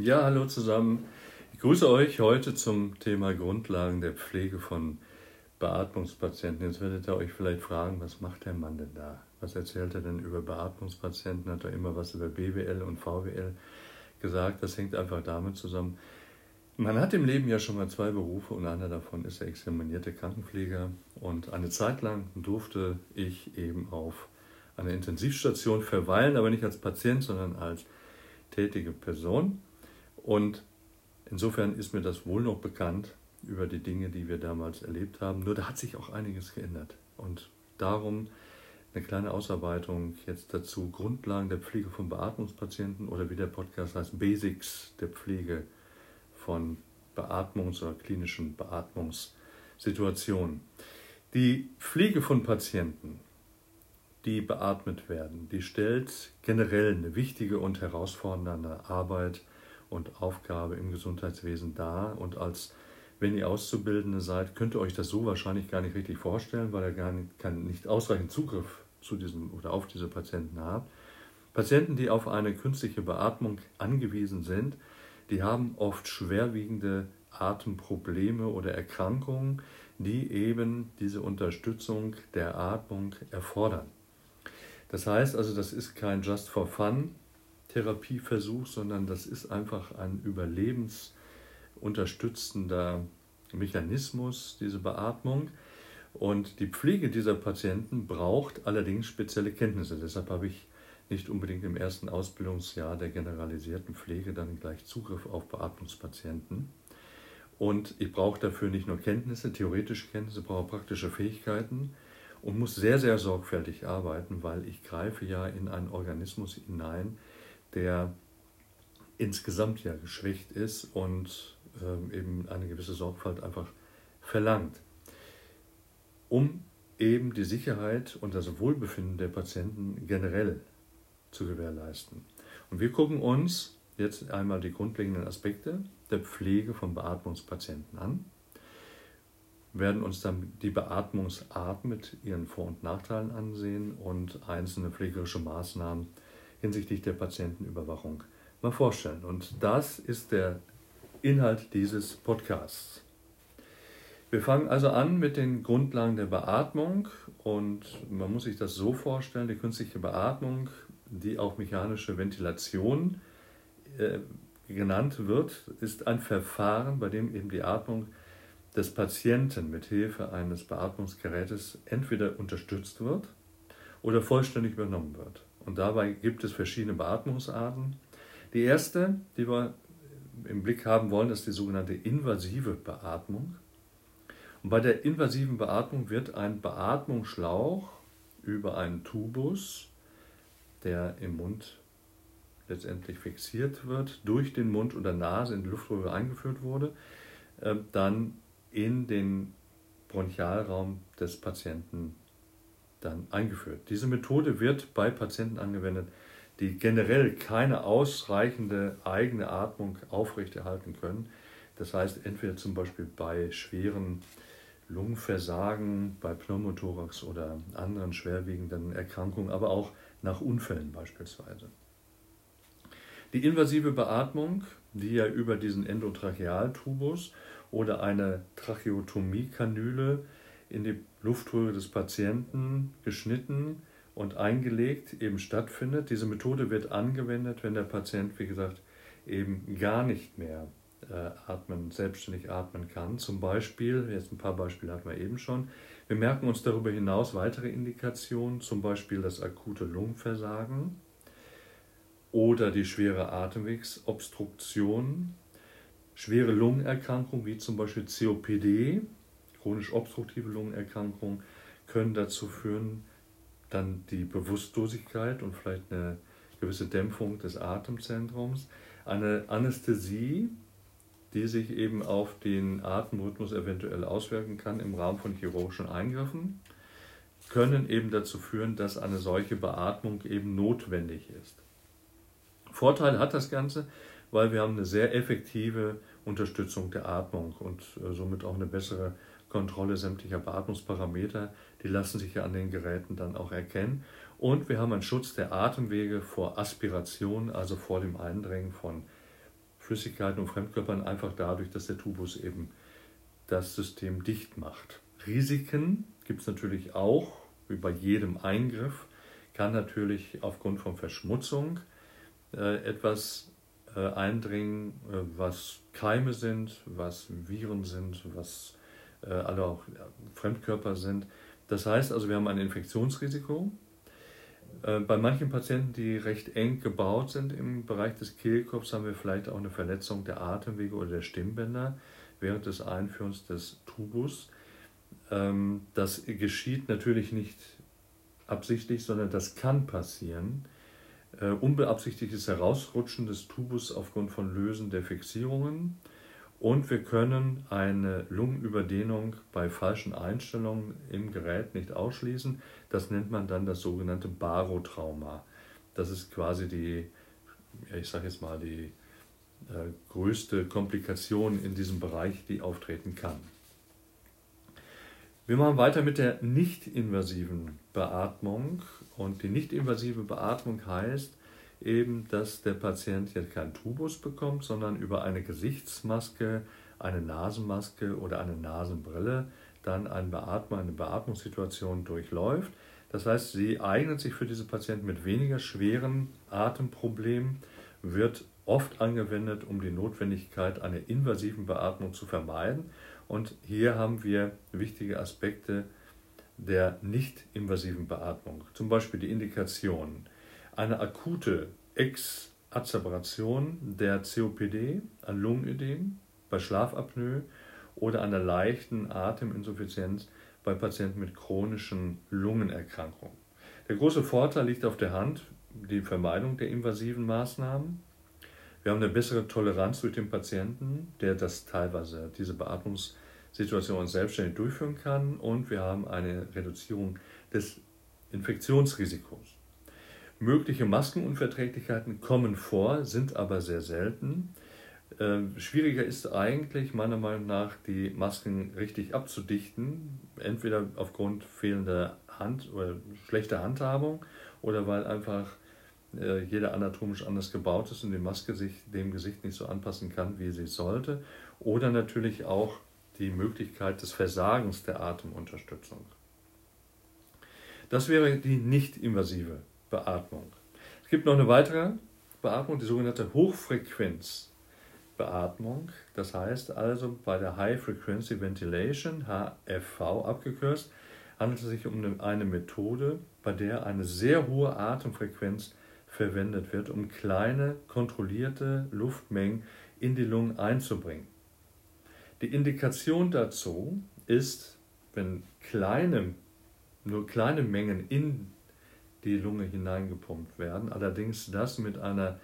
Ja, hallo zusammen. Ich grüße euch heute zum Thema Grundlagen der Pflege von Beatmungspatienten. Jetzt werdet ihr euch vielleicht fragen, was macht der Mann denn da? Was erzählt er denn über Beatmungspatienten? Hat er immer was über BWL und VWL gesagt? Das hängt einfach damit zusammen. Man hat im Leben ja schon mal zwei Berufe und einer davon ist der examinierte Krankenpfleger. Und eine Zeit lang durfte ich eben auf einer Intensivstation verweilen, aber nicht als Patient, sondern als tätige Person. Und insofern ist mir das wohl noch bekannt über die Dinge, die wir damals erlebt haben. Nur da hat sich auch einiges geändert. Und darum eine kleine Ausarbeitung jetzt dazu. Grundlagen der Pflege von Beatmungspatienten oder wie der Podcast heißt, Basics der Pflege von Beatmungs- oder klinischen Beatmungssituationen. Die Pflege von Patienten die beatmet werden. Die stellt generell eine wichtige und herausfordernde Arbeit und Aufgabe im Gesundheitswesen dar. Und als wenn ihr Auszubildende seid, könnt ihr euch das so wahrscheinlich gar nicht richtig vorstellen, weil ihr gar nicht, kann, nicht ausreichend Zugriff zu diesem oder auf diese Patienten habt. Patienten, die auf eine künstliche Beatmung angewiesen sind, die haben oft schwerwiegende Atemprobleme oder Erkrankungen, die eben diese Unterstützung der Atmung erfordern. Das heißt also, das ist kein Just for Fun Therapieversuch, sondern das ist einfach ein überlebensunterstützender Mechanismus, diese Beatmung. Und die Pflege dieser Patienten braucht allerdings spezielle Kenntnisse. Deshalb habe ich nicht unbedingt im ersten Ausbildungsjahr der generalisierten Pflege dann gleich Zugriff auf Beatmungspatienten. Und ich brauche dafür nicht nur Kenntnisse, theoretische Kenntnisse, brauche praktische Fähigkeiten und muss sehr, sehr sorgfältig arbeiten, weil ich greife ja in einen Organismus hinein, der insgesamt ja geschwächt ist und ähm, eben eine gewisse Sorgfalt einfach verlangt, um eben die Sicherheit und das Wohlbefinden der Patienten generell zu gewährleisten. Und wir gucken uns jetzt einmal die grundlegenden Aspekte der Pflege von Beatmungspatienten an werden uns dann die Beatmungsart mit ihren Vor- und Nachteilen ansehen und einzelne pflegerische Maßnahmen hinsichtlich der Patientenüberwachung mal vorstellen. Und das ist der Inhalt dieses Podcasts. Wir fangen also an mit den Grundlagen der Beatmung und man muss sich das so vorstellen, die künstliche Beatmung, die auch mechanische Ventilation äh, genannt wird, ist ein Verfahren, bei dem eben die Atmung des Patienten mit Hilfe eines Beatmungsgerätes entweder unterstützt wird oder vollständig übernommen wird. Und dabei gibt es verschiedene Beatmungsarten. Die erste, die wir im Blick haben wollen, ist die sogenannte invasive Beatmung. Und bei der invasiven Beatmung wird ein Beatmungsschlauch über einen Tubus, der im Mund letztendlich fixiert wird, durch den Mund oder Nase in die Luftröhre eingeführt wurde, äh, dann in den Bronchialraum des Patienten dann eingeführt. Diese Methode wird bei Patienten angewendet, die generell keine ausreichende eigene Atmung aufrechterhalten können. Das heißt, entweder zum Beispiel bei schweren Lungenversagen, bei Pneumothorax oder anderen schwerwiegenden Erkrankungen, aber auch nach Unfällen beispielsweise. Die invasive Beatmung, die ja über diesen Endotrachealtubus oder eine Tracheotomiekanüle in die Luftröhre des Patienten geschnitten und eingelegt eben stattfindet. Diese Methode wird angewendet, wenn der Patient, wie gesagt, eben gar nicht mehr äh, atmen, selbstständig atmen kann. Zum Beispiel, jetzt ein paar Beispiele hatten wir eben schon, wir merken uns darüber hinaus weitere Indikationen, zum Beispiel das akute Lungenversagen oder die schwere Atemwegsobstruktion Schwere Lungenerkrankungen wie zum Beispiel COPD, chronisch obstruktive Lungenerkrankungen, können dazu führen, dann die Bewusstlosigkeit und vielleicht eine gewisse Dämpfung des Atemzentrums, eine Anästhesie, die sich eben auf den Atemrhythmus eventuell auswirken kann im Rahmen von chirurgischen Eingriffen, können eben dazu führen, dass eine solche Beatmung eben notwendig ist. Vorteil hat das Ganze, weil wir haben eine sehr effektive Unterstützung der Atmung und äh, somit auch eine bessere Kontrolle sämtlicher Beatmungsparameter. Die lassen sich ja an den Geräten dann auch erkennen. Und wir haben einen Schutz der Atemwege vor Aspiration, also vor dem Eindringen von Flüssigkeiten und Fremdkörpern einfach dadurch, dass der Tubus eben das System dicht macht. Risiken gibt es natürlich auch, wie bei jedem Eingriff, kann natürlich aufgrund von Verschmutzung äh, etwas äh, eindringen, äh, was Keime sind, was Viren sind, was äh, alle auch Fremdkörper sind. Das heißt also, wir haben ein Infektionsrisiko. Äh, bei manchen Patienten, die recht eng gebaut sind im Bereich des Kehlkopfs, haben wir vielleicht auch eine Verletzung der Atemwege oder der Stimmbänder während des Einführens des Tubus. Ähm, das geschieht natürlich nicht absichtlich, sondern das kann passieren. Äh, unbeabsichtigtes Herausrutschen des Tubus aufgrund von Lösen der Fixierungen. Und wir können eine Lungenüberdehnung bei falschen Einstellungen im Gerät nicht ausschließen. Das nennt man dann das sogenannte Barotrauma. Das ist quasi die, ich sage jetzt mal, die äh, größte Komplikation in diesem Bereich, die auftreten kann. Wir machen weiter mit der nicht-invasiven Beatmung. Und die nicht-invasive Beatmung heißt eben, dass der Patient jetzt keinen Tubus bekommt, sondern über eine Gesichtsmaske, eine Nasenmaske oder eine Nasenbrille dann ein Beatmer, eine Beatmungssituation durchläuft. Das heißt, sie eignet sich für diese Patienten mit weniger schweren Atemproblemen, wird oft angewendet, um die Notwendigkeit einer invasiven Beatmung zu vermeiden. Und hier haben wir wichtige Aspekte der nicht-invasiven Beatmung, zum Beispiel die Indikation, eine akute Exazerbration der COPD, ein Lungenödem bei Schlafapnoe oder einer leichten Ateminsuffizienz bei Patienten mit chronischen Lungenerkrankungen. Der große Vorteil liegt auf der Hand, die Vermeidung der invasiven Maßnahmen. Wir haben eine bessere Toleranz durch den Patienten, der das teilweise, diese Beatmungssituation selbstständig durchführen kann und wir haben eine Reduzierung des Infektionsrisikos. Mögliche Maskenunverträglichkeiten kommen vor, sind aber sehr selten. Ähm, schwieriger ist eigentlich meiner Meinung nach, die Masken richtig abzudichten, entweder aufgrund fehlender Hand oder schlechter Handhabung oder weil einfach äh, jeder anatomisch anders gebaut ist und die Maske sich dem Gesicht nicht so anpassen kann, wie sie sollte. Oder natürlich auch die Möglichkeit des Versagens der Atemunterstützung. Das wäre die nicht-invasive Beatmung. Es gibt noch eine weitere Beatmung, die sogenannte Hochfrequenz. Beatmung. Das heißt also bei der High Frequency Ventilation, HFV abgekürzt, handelt es sich um eine Methode, bei der eine sehr hohe Atemfrequenz verwendet wird, um kleine, kontrollierte Luftmengen in die Lungen einzubringen. Die Indikation dazu ist, wenn kleine, nur kleine Mengen in die Lunge hineingepumpt werden, allerdings das mit einer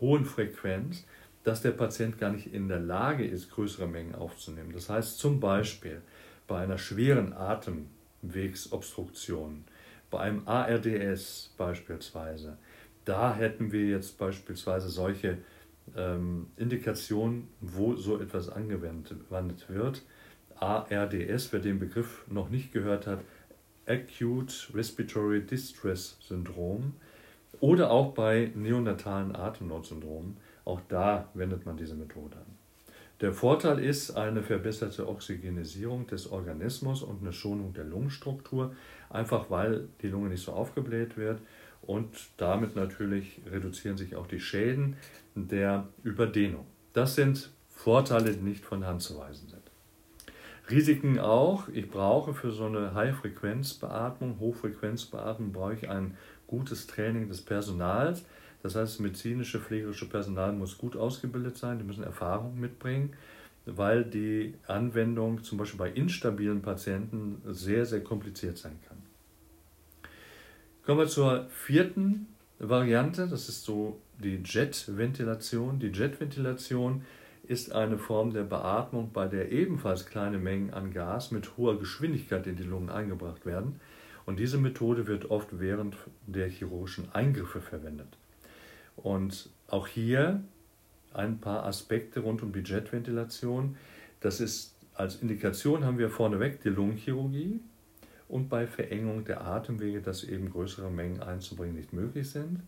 hohen Frequenz, dass der Patient gar nicht in der Lage ist, größere Mengen aufzunehmen. Das heißt zum Beispiel bei einer schweren Atemwegsobstruktion, bei einem ARDS beispielsweise, da hätten wir jetzt beispielsweise solche ähm, Indikationen, wo so etwas angewendet wird. ARDS, wer den Begriff noch nicht gehört hat, Acute Respiratory Distress Syndrom oder auch bei neonatalen Atemnotsyndromen. Auch da wendet man diese Methode an. Der Vorteil ist eine verbesserte Oxygenisierung des Organismus und eine Schonung der Lungenstruktur, einfach weil die Lunge nicht so aufgebläht wird und damit natürlich reduzieren sich auch die Schäden der Überdehnung. Das sind Vorteile, die nicht von Hand zu weisen sind. Risiken auch. Ich brauche für so eine High-Frequenz-Beatmung, Hochfrequenzbeatmung, brauche ich ein gutes Training des Personals. Das heißt, das medizinische, pflegerische Personal muss gut ausgebildet sein, die müssen Erfahrung mitbringen, weil die Anwendung zum Beispiel bei instabilen Patienten sehr, sehr kompliziert sein kann. Kommen wir zur vierten Variante, das ist so die Jetventilation. Die Jetventilation ist eine Form der Beatmung, bei der ebenfalls kleine Mengen an Gas mit hoher Geschwindigkeit in die Lungen eingebracht werden. Und diese Methode wird oft während der chirurgischen Eingriffe verwendet. Und auch hier ein paar Aspekte rund um die Jetventilation. Das ist als Indikation haben wir vorneweg die Lungenchirurgie und bei Verengung der Atemwege, dass eben größere Mengen einzubringen nicht möglich sind.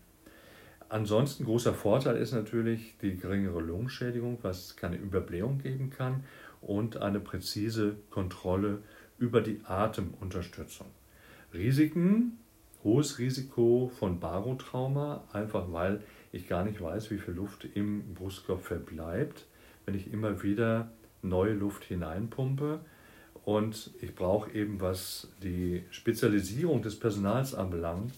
Ansonsten großer Vorteil ist natürlich die geringere Lungenschädigung, was keine Überblähung geben kann und eine präzise Kontrolle über die Atemunterstützung. Risiken, hohes Risiko von Barotrauma, einfach weil ich gar nicht weiß, wie viel Luft im Brustkorb verbleibt, wenn ich immer wieder neue Luft hineinpumpe. Und ich brauche eben, was die Spezialisierung des Personals anbelangt,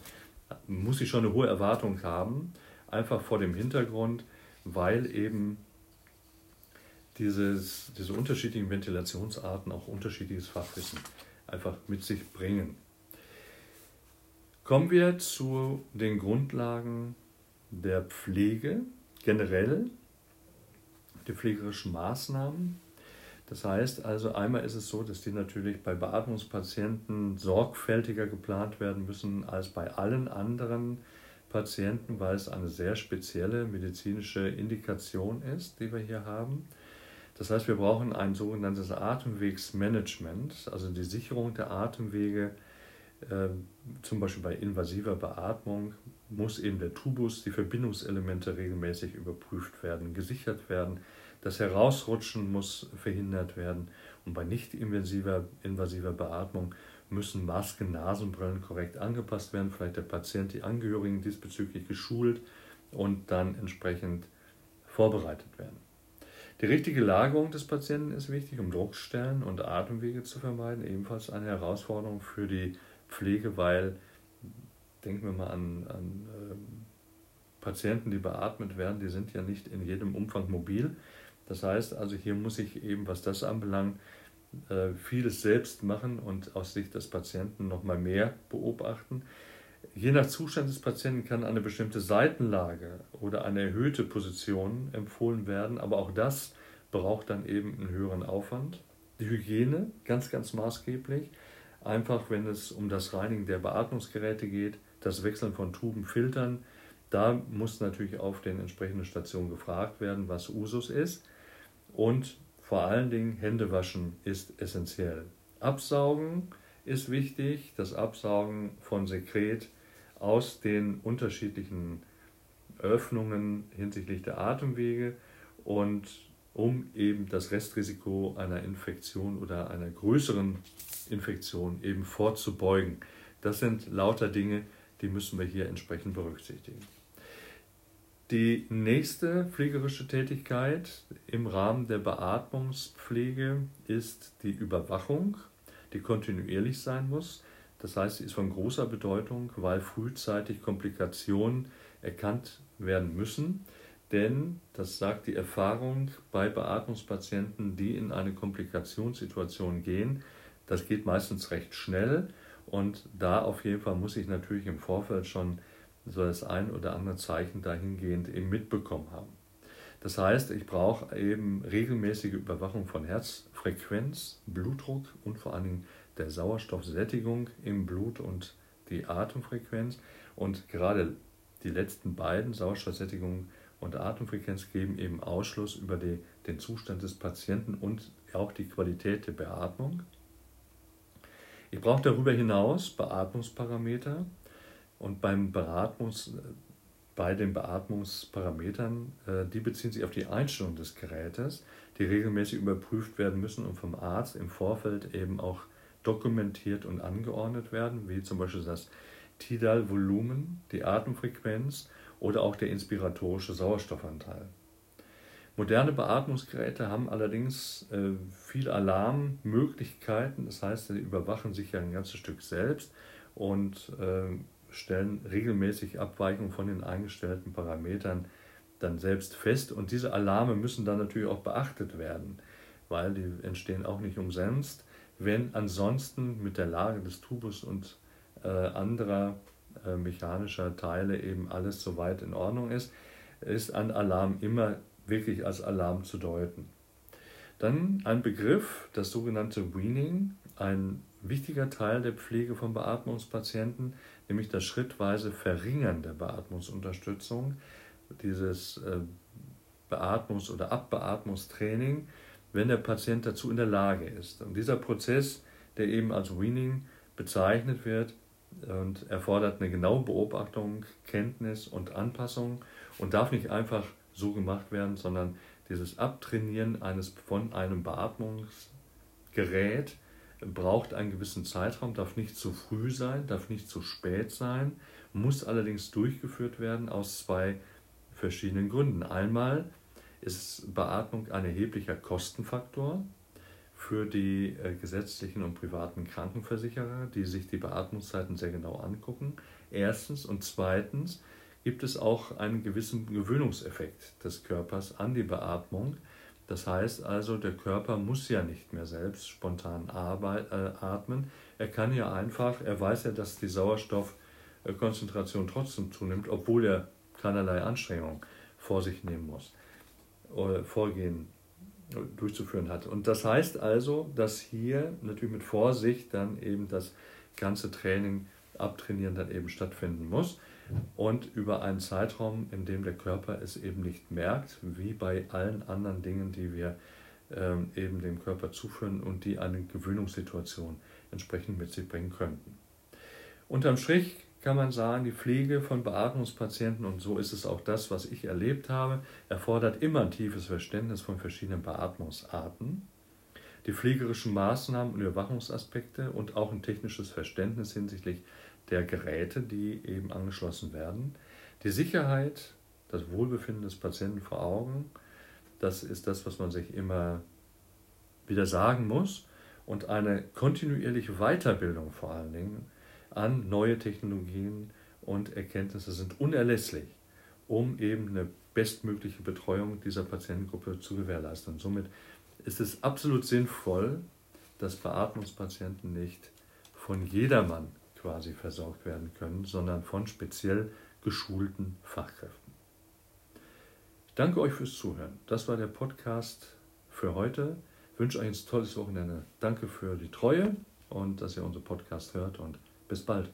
muss ich schon eine hohe Erwartung haben, einfach vor dem Hintergrund, weil eben dieses, diese unterschiedlichen Ventilationsarten auch unterschiedliches Fachwissen einfach mit sich bringen. Kommen wir zu den Grundlagen der Pflege generell, die pflegerischen Maßnahmen. Das heißt also, einmal ist es so, dass die natürlich bei Beatmungspatienten sorgfältiger geplant werden müssen als bei allen anderen Patienten, weil es eine sehr spezielle medizinische Indikation ist, die wir hier haben. Das heißt, wir brauchen ein sogenanntes Atemwegsmanagement, also die Sicherung der Atemwege. Äh, zum Beispiel bei invasiver Beatmung muss eben der Tubus, die Verbindungselemente regelmäßig überprüft werden, gesichert werden. Das Herausrutschen muss verhindert werden. Und bei nicht invasiver, invasiver Beatmung müssen Masken, Nasenbrillen korrekt angepasst werden, vielleicht der Patient, die Angehörigen diesbezüglich geschult und dann entsprechend vorbereitet werden. Die richtige Lagerung des Patienten ist wichtig, um Druckstellen und Atemwege zu vermeiden. Ebenfalls eine Herausforderung für die Pflege, weil denken wir mal an, an äh, Patienten, die beatmet werden, die sind ja nicht in jedem Umfang mobil. Das heißt also, hier muss ich eben, was das anbelangt, äh, vieles selbst machen und aus Sicht des Patienten noch mal mehr beobachten. Je nach Zustand des Patienten kann eine bestimmte Seitenlage oder eine erhöhte Position empfohlen werden, aber auch das braucht dann eben einen höheren Aufwand. Die Hygiene, ganz, ganz maßgeblich. Einfach, wenn es um das Reinigen der Beatmungsgeräte geht, das Wechseln von Tuben, Filtern, da muss natürlich auf den entsprechenden Stationen gefragt werden, was Usus ist. Und vor allen Dingen Hände waschen ist essentiell. Absaugen ist wichtig, das Absaugen von Sekret aus den unterschiedlichen Öffnungen hinsichtlich der Atemwege und um eben das Restrisiko einer Infektion oder einer größeren Infektion eben vorzubeugen. Das sind lauter Dinge, die müssen wir hier entsprechend berücksichtigen. Die nächste pflegerische Tätigkeit im Rahmen der Beatmungspflege ist die Überwachung, die kontinuierlich sein muss. Das heißt, sie ist von großer Bedeutung, weil frühzeitig Komplikationen erkannt werden müssen. Denn, das sagt die Erfahrung bei Beatmungspatienten, die in eine Komplikationssituation gehen, das geht meistens recht schnell und da auf jeden Fall muss ich natürlich im Vorfeld schon so das ein oder andere Zeichen dahingehend eben mitbekommen haben. Das heißt, ich brauche eben regelmäßige Überwachung von Herzfrequenz, Blutdruck und vor allen Dingen der Sauerstoffsättigung im Blut und die Atemfrequenz. Und gerade die letzten beiden, Sauerstoffsättigung und Atemfrequenz, geben eben Ausschluss über die, den Zustand des Patienten und auch die Qualität der Beatmung. Ich brauche darüber hinaus Beatmungsparameter und beim Beatmungs, bei den Beatmungsparametern, äh, die beziehen sich auf die Einstellung des Gerätes, die regelmäßig überprüft werden müssen und vom Arzt im Vorfeld eben auch dokumentiert und angeordnet werden, wie zum Beispiel das Tidal-Volumen, die Atemfrequenz oder auch der inspiratorische Sauerstoffanteil. Moderne Beatmungsgeräte haben allerdings äh, viele Alarmmöglichkeiten, das heißt, sie überwachen sich ja ein ganzes Stück selbst und äh, stellen regelmäßig Abweichungen von den eingestellten Parametern dann selbst fest. Und diese Alarme müssen dann natürlich auch beachtet werden, weil die entstehen auch nicht umsonst, wenn ansonsten mit der Lage des Tubus und äh, anderer äh, mechanischer Teile eben alles soweit in Ordnung ist, ist ein Alarm immer wirklich als Alarm zu deuten. Dann ein Begriff, das sogenannte Weaning, ein wichtiger Teil der Pflege von Beatmungspatienten, nämlich das schrittweise Verringern der Beatmungsunterstützung, dieses äh, Beatmungs- oder Abbeatmungstraining, wenn der Patient dazu in der Lage ist. Und dieser Prozess, der eben als Weaning bezeichnet wird, und erfordert eine genaue Beobachtung, Kenntnis und Anpassung und darf nicht einfach so gemacht werden, sondern dieses Abtrainieren eines von einem Beatmungsgerät braucht einen gewissen Zeitraum, darf nicht zu früh sein, darf nicht zu spät sein, muss allerdings durchgeführt werden aus zwei verschiedenen Gründen. Einmal ist Beatmung ein erheblicher Kostenfaktor für die äh, gesetzlichen und privaten Krankenversicherer, die sich die Beatmungszeiten sehr genau angucken. Erstens und zweitens gibt es auch einen gewissen Gewöhnungseffekt des Körpers an die Beatmung. Das heißt also, der Körper muss ja nicht mehr selbst spontan äh, atmen. Er kann ja einfach, er weiß ja, dass die Sauerstoffkonzentration trotzdem zunimmt, obwohl er keinerlei Anstrengung vor sich nehmen muss, oder vorgehen, durchzuführen hat. Und das heißt also, dass hier natürlich mit Vorsicht dann eben das ganze Training, Abtrainieren dann eben stattfinden muss und über einen Zeitraum, in dem der Körper es eben nicht merkt, wie bei allen anderen Dingen, die wir ähm, eben dem Körper zuführen und die eine Gewöhnungssituation entsprechend mit sich bringen könnten. Unterm Strich kann man sagen, die Pflege von Beatmungspatienten, und so ist es auch das, was ich erlebt habe, erfordert immer ein tiefes Verständnis von verschiedenen Beatmungsarten, die pflegerischen Maßnahmen und Überwachungsaspekte und auch ein technisches Verständnis hinsichtlich der Geräte, die eben angeschlossen werden. Die Sicherheit, das Wohlbefinden des Patienten vor Augen, das ist das, was man sich immer wieder sagen muss. Und eine kontinuierliche Weiterbildung vor allen Dingen an neue Technologien und Erkenntnisse sind unerlässlich, um eben eine bestmögliche Betreuung dieser Patientengruppe zu gewährleisten. Und somit ist es absolut sinnvoll, dass Beatmungspatienten nicht von jedermann quasi versorgt werden können, sondern von speziell geschulten Fachkräften. Ich danke euch fürs Zuhören. Das war der Podcast für heute. Ich wünsche euch ein tolles Wochenende. Danke für die Treue und dass ihr unseren Podcast hört und bis bald.